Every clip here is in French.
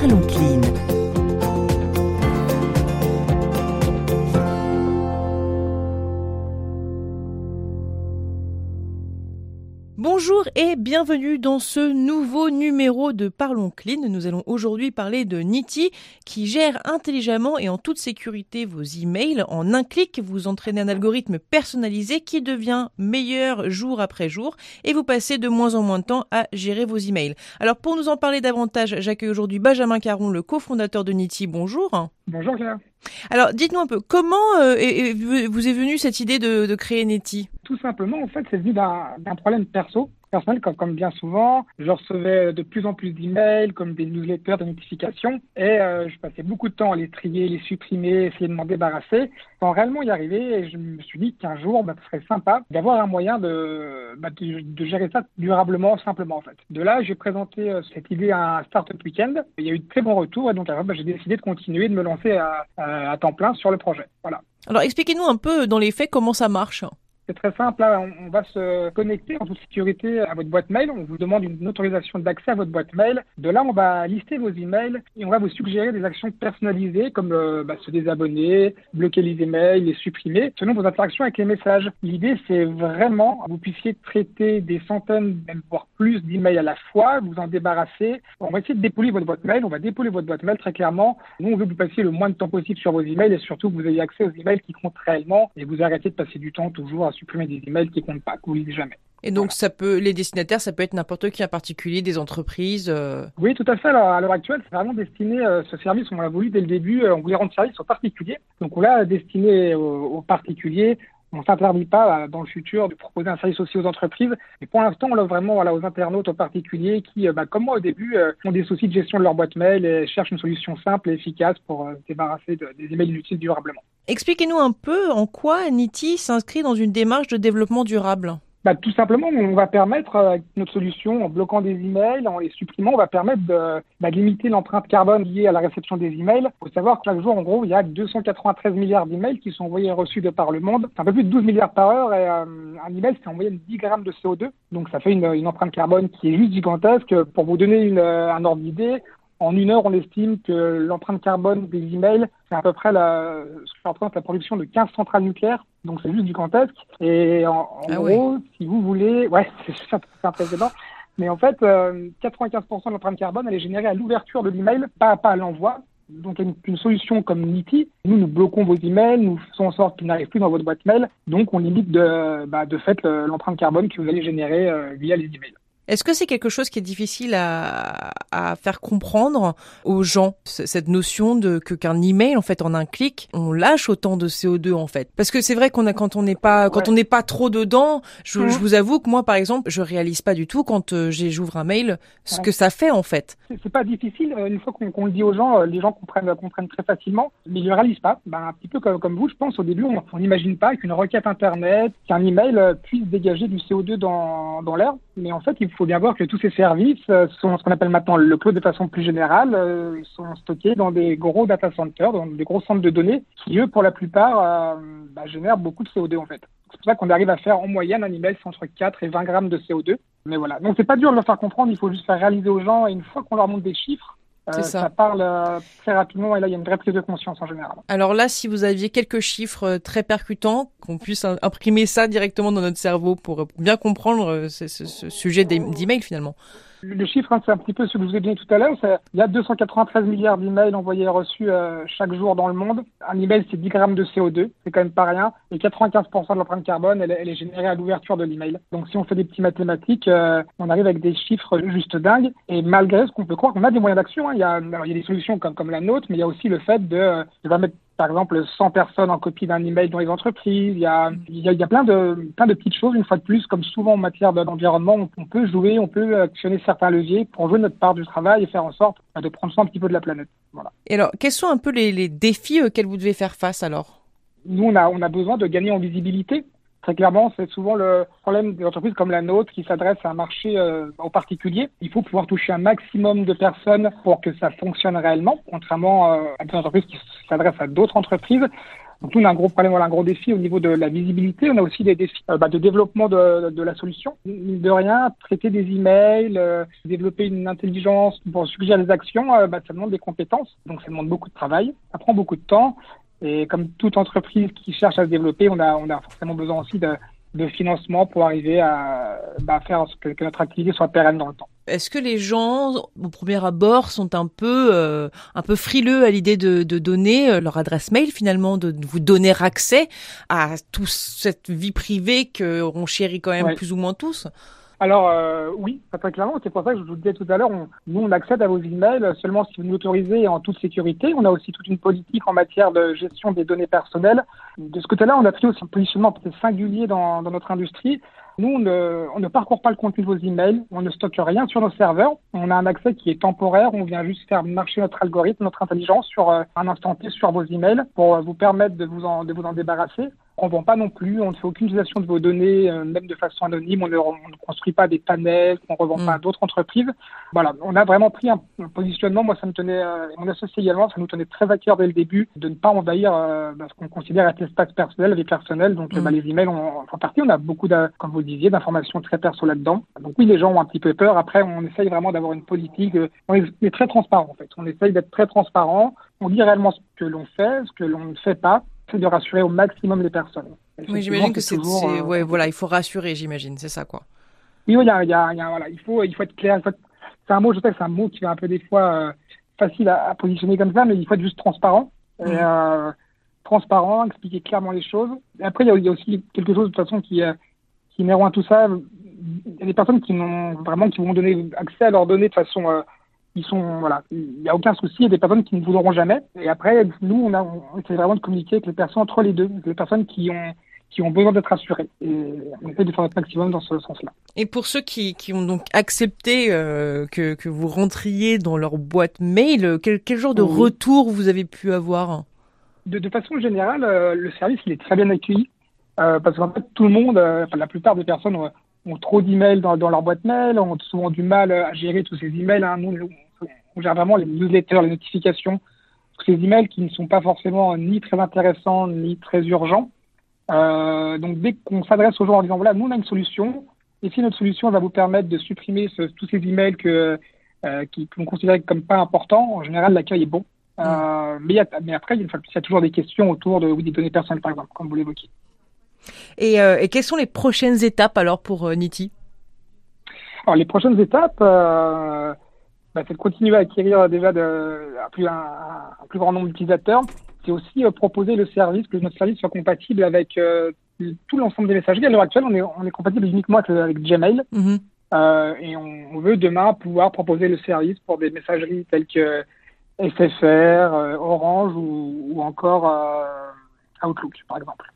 Parlons Clean. Bonjour et bienvenue dans ce nouveau numéro de Parlons Clean. Nous allons aujourd'hui parler de Niti qui gère intelligemment et en toute sécurité vos emails. En un clic, vous entraînez un algorithme personnalisé qui devient meilleur jour après jour et vous passez de moins en moins de temps à gérer vos emails. Alors pour nous en parler davantage, j'accueille aujourd'hui Benjamin Caron, le cofondateur de Niti. Bonjour. Bonjour Claire. Alors dites-nous un peu, comment euh, vous est venue cette idée de, de créer Niti? Tout simplement, en fait, c'est venu d'un problème perso personnel, comme, bien souvent, je recevais de plus en plus d'emails, comme des newsletters, des notifications, et euh, je passais beaucoup de temps à les trier, les supprimer, essayer de m'en débarrasser, sans réellement y arriver. Et je me suis dit qu'un jour, bah, ce serait sympa d'avoir un moyen de, bah, gérer ça durablement, simplement en fait. De là, j'ai présenté euh, cette idée à un Startup Weekend. Il y a eu de très bons retours, et donc bah, j'ai décidé de continuer, de me lancer à, à, à temps plein sur le projet. Voilà. Alors expliquez-nous un peu dans les faits comment ça marche. C'est très simple. Là, on va se connecter en toute sécurité à votre boîte mail. On vous demande une autorisation d'accès à votre boîte mail. De là, on va lister vos emails et on va vous suggérer des actions personnalisées comme euh, bah, se désabonner, bloquer les emails, les supprimer selon vos interactions avec les messages. L'idée, c'est vraiment que vous puissiez traiter des centaines, même voire plus d'emails à la fois, vous en débarrasser. On va essayer de dépouiller votre boîte mail. On va dépouiller votre boîte mail très clairement. Nous, on veut que vous passiez le moins de temps possible sur vos emails et surtout que vous ayez accès aux emails qui comptent réellement et vous arrêtez de passer du temps toujours à supprimer des emails qui comptent pas, que vous lisez jamais. Et donc, voilà. ça peut, les destinataires, ça peut être n'importe qui, en particulier des entreprises. Euh... Oui, tout à fait. Alors, à l'heure actuelle, c'est vraiment destiné, euh, ce service, on l'a voulu dès le début, euh, on voulait rendre service aux particuliers. Donc, on l'a destiné aux, aux particuliers. On s'interdit pas dans le futur de proposer un service aussi aux entreprises. Mais pour l'instant, on l'a vraiment aux internautes, aux particuliers qui, bah, comme moi au début, euh, ont des soucis de gestion de leur boîte mail et cherchent une solution simple et efficace pour euh, se débarrasser de, des emails inutiles durablement. Expliquez-nous un peu en quoi Niti s'inscrit dans une démarche de développement durable. Bah, tout simplement, on va permettre, avec notre solution, en bloquant des emails, en les supprimant, on va permettre de, bah, limiter l'empreinte carbone liée à la réception des emails. Il faut savoir que chaque jour, en gros, il y a 293 milliards d'emails qui sont envoyés et reçus de par le monde. C'est un peu plus de 12 milliards par heure et euh, un email, c'est en moyenne 10 grammes de CO2. Donc, ça fait une, une empreinte carbone qui est juste gigantesque. Pour vous donner une, un ordre d'idée, en une heure, on estime que l'empreinte carbone des emails, c'est à peu près la, ce qui représente la production de 15 centrales nucléaires. Donc c'est juste gigantesque. Et en, en ah gros, oui. si vous voulez, ouais, c'est impressionnant. Mais en fait, euh, 95% de l'empreinte carbone, elle est générée à l'ouverture de l'email, pas, pas à l'envoi. Donc une, une, solution comme Niti, nous nous bloquons vos emails, nous faisons en sorte qu'ils n'arrivent plus dans votre boîte mail. Donc on limite de, bah, de fait l'empreinte carbone que vous allez générer euh, via les emails. Est-ce que c'est quelque chose qui est difficile à, à faire comprendre aux gens cette notion de que qu'un email en fait en un clic on lâche autant de CO2 en fait? Parce que c'est vrai qu'on a quand on n'est pas ouais. quand on n'est pas trop dedans je, mmh. je, vous avoue que moi par exemple je réalise pas du tout quand euh, j'ouvre un mail ce ouais. que ça fait en fait c'est pas difficile une fois qu'on qu le dit aux gens les gens comprennent comprennent très facilement mais ils le réalisent pas ben, un petit peu comme, comme vous je pense au début on n'imagine pas qu'une requête internet qu'un email puisse dégager du CO2 dans, dans l'air mais en fait il faut bien voir que tous ces services euh, sont ce qu'on appelle maintenant le cloud de façon plus générale, euh, sont stockés dans des gros data centers, dans des gros centres de données, qui eux, pour la plupart, euh, bah, génèrent beaucoup de CO2 en fait. C'est pour ça qu'on arrive à faire en moyenne un email entre 4 et 20 grammes de CO2. Mais voilà. Donc c'est pas dur de leur faire comprendre, il faut juste faire réaliser aux gens et une fois qu'on leur montre des chiffres, euh, ça. ça. parle euh, très rapidement et là il y a une vraie prise de conscience en général. Alors là, si vous aviez quelques chiffres euh, très percutants, qu'on puisse imprimer ça directement dans notre cerveau pour bien comprendre ce, ce, ce sujet d'email finalement. Le chiffre, hein, c'est un petit peu ce que je vous ai dit tout à l'heure. Il y a 293 milliards d'emails envoyés et reçus euh, chaque jour dans le monde. Un email, c'est 10 grammes de CO2. C'est quand même pas rien. Et 95% de l'empreinte carbone, elle, est générée à l'ouverture de l'email. Donc, si on fait des petits mathématiques, euh, on arrive avec des chiffres juste dingues. Et malgré ce qu'on peut croire qu'on a des moyens d'action, hein. il, y a, des solutions comme, la nôtre, mais il y a aussi le fait de, de mettre par exemple 100 personnes en copie d'un email dans les entreprises. Il y a, il y a, il y a plein, de, plein de petites choses, une fois de plus, comme souvent en matière d'environnement, on peut jouer, on peut actionner certains leviers pour jouer notre part du travail et faire en sorte de prendre soin un petit peu de la planète. Voilà. Et alors, quels sont un peu les, les défis auxquels vous devez faire face alors? Nous, on a, on a besoin de gagner en visibilité. Très clairement, c'est souvent le problème des entreprises comme la nôtre qui s'adressent à un marché euh, en particulier. Il faut pouvoir toucher un maximum de personnes pour que ça fonctionne réellement, contrairement euh, à des entreprises qui s'adressent à d'autres entreprises. Donc nous, on a un gros problème, voilà, un gros défi au niveau de la visibilité. On a aussi des défis bah, de développement de, de, la solution. De rien, traiter des emails, euh, développer une intelligence pour suggérer des actions, bah, ça demande des compétences. Donc ça demande beaucoup de travail, ça prend beaucoup de temps. Et comme toute entreprise qui cherche à se développer, on a, on a forcément besoin aussi de, de financement pour arriver à bah, faire que, que, notre activité soit pérenne dans le temps. Est-ce que les gens, au premier abord, sont un peu, euh, un peu frileux à l'idée de, de, donner euh, leur adresse mail finalement, de vous donner accès à toute cette vie privée que on chérit quand même Ouais. plus ou moins tous? Alors euh, oui, très clairement, c'est pour ça que je vous le disais tout à l'heure, on- nous on accède à vos emails seulement si vous nous autorisez en toute sécurité. On a aussi toute une politique en matière de gestion des données personnelles. De ce côté-là, on a pris aussi un positionnement peut-être singulier dans, dans notre industrie. Nous, on ne, on ne parcourt pas le contenu de vos emails, on ne stocke rien sur nos serveurs. On a un accès qui est temporaire, on vient juste faire marcher notre algorithme, notre intelligence sur euh, un instant T sur vos emails pour euh, vous permettre de vous en, de vous en débarrasser. On ne vend pas non plus, on ne fait aucune utilisation de vos données, euh, même de façon anonyme. On ne, on ne construit pas des panels qu'on ne revend Mm. pas à d'autres entreprises. Voilà, on a vraiment pris un, un positionnement. Moi, ça me tenait, euh, et mon associé également, ça nous tenait très à cœur dès le début de ne pas envahir euh, bah, ce qu'on considère être l'espace personnel, la vie personnelle. Donc, Mm. bah, les emails en font partie. On a beaucoup, comme vous le disiez, d'informations très perso là-dedans. Donc oui, les gens ont un petit peu peur. Après, on essaye vraiment d'avoir une politique. euh, on est, est très transparent en fait. On essaye d'être très transparent. On dit réellement ce que l'on fait, ce que l'on ne fait pas. C'est de rassurer au maximum les personnes. Oui, j'imagine que c'est, euh, ouais, voilà, il faut rassurer, j'imagine, c'est ça quoi. oui, oui, il y a, il y a- il y a- voilà, il faut, il faut être clair. faut C'est un mot, je sais que c'est un mot qui est un peu des fois euh, facile à, à positionner comme ça, mais il faut être juste transparent. Et, Mhm. euh, transparent, expliquer clairement les choses. Et après, il y a, aussi quelque chose de toute façon qui, euh, qui est un tout ça. Il y a des personnes qui n'ont vraiment qui vont donner accès à leurs données de façon, ils sont voilà, il n'y a aucun souci. Il y a des personnes qui ne voudront jamais. Et après, nous, on a, on essaie vraiment de communiquer avec les personnes entre les deux, les personnes qui ont qui ont besoin d'être assurées. Et on essaie de faire notre maximum dans ce sens-là. Et pour ceux qui, qui ont donc accepté euh, que, que vous rentriez dans leur boîte mail, quel, quel genre de Oui. retour vous avez pu avoir? De, de façon générale, euh, le service il est très bien accueilli euh, parce qu'en fait tout le monde, enfin, la plupart des personnes ont, trop d'emails dans, dans leur boîte mail, ont souvent du mal euh, à gérer tous ces emails. Hein. Nous, on, gère vraiment les newsletters, les notifications, tous ces emails qui ne sont pas forcément ni très intéressants ni très urgents. Euh, donc dès qu'on s'adresse aux gens en disant voilà, nous on a une solution, et si notre solution va vous permettre de supprimer ce- tous ces emails que euh, qui qu'on considère comme pas importants, en général l'accueil est bon. Euh, mais, il y a- mais après, il y a- il y a toujours des questions autour de, oui, des données personnelles, par exemple, comme vous l'évoquiez. Et, euh, et quelles sont les prochaines étapes alors pour euh, Niti? Alors, les prochaines étapes, euh, bah, c'est de continuer à acquérir déjà de, un, plus, un, un plus grand nombre d'utilisateurs. C'est aussi euh, proposer le service, que notre service soit compatible avec euh, tout l'ensemble des messageries. À l'heure actuelle, on est, on est compatible uniquement avec, avec Gmail. Mhm. Euh, et on, on veut demain pouvoir proposer le service pour des messageries telles que SFR, euh, Orange ou, ou encore euh, Outlook, par exemple.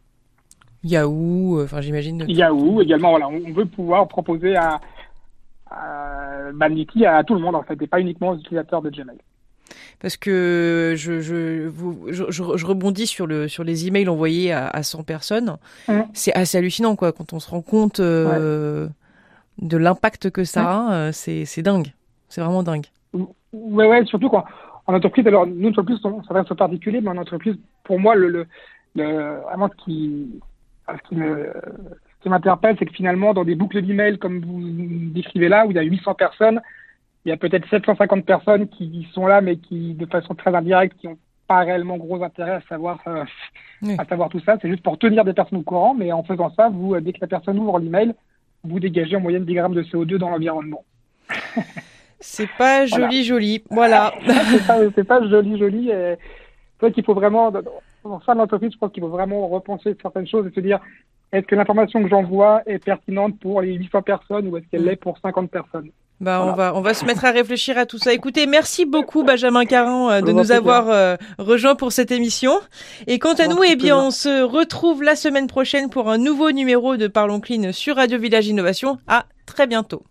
Yahoo, euh, enfin j'imagine. Yahoo également, voilà, on, veut pouvoir proposer à, à à tout le monde en fait, et pas uniquement aux utilisateurs de Gmail. Parce que je, je, vous, je, rebondis sur, le, sur les emails envoyés à, à 100 personnes. C'est assez hallucinant quoi quand on se rend compte euh, de l'impact que ça a. euh, C'est dingue. C'est vraiment dingue. Ouais, ouais, surtout quand en entreprise, alors nous, entreprise, on s'adresse aux particuliers, mais en entreprise, pour moi, le, le, le- vraiment ce qui, ce qui me- ce qui m'interpelle, c'est que finalement, dans des boucles d'emails comme vous décrivez là, où il y a 800 personnes, il y a peut-être 750 personnes qui sont là, mais qui, de façon très indirecte, qui n'ont pas réellement gros intérêt à savoir, euh, Oui. à savoir tout ça. C'est juste pour tenir des personnes au courant, mais en faisant ça, vous, euh, dès que la personne ouvre l'email, vous dégagez en moyenne 10 grammes de CO2 dans l'environnement. C'est pas Voilà. joli, joli. Voilà. c'est pas, pas joli, joli. et vrai qu'il faut vraiment, dans ça l'entreprise, je pense qu'il faut vraiment repenser certaines choses et se dire, est-ce que l'information que j'envoie est pertinente pour les 800 personnes ou est-ce qu'elle Mm. l'est pour 50 personnes? Bah, on va on va se mettre à réfléchir à tout ça. Écoutez, merci beaucoup Benjamin Caron euh, de nous avoir euh, rejoints pour cette émission. Et quant à nous, eh bien, on se retrouve la semaine prochaine pour un nouveau numéro de Parlons Clean sur Radio Village Innovation. À très bientôt.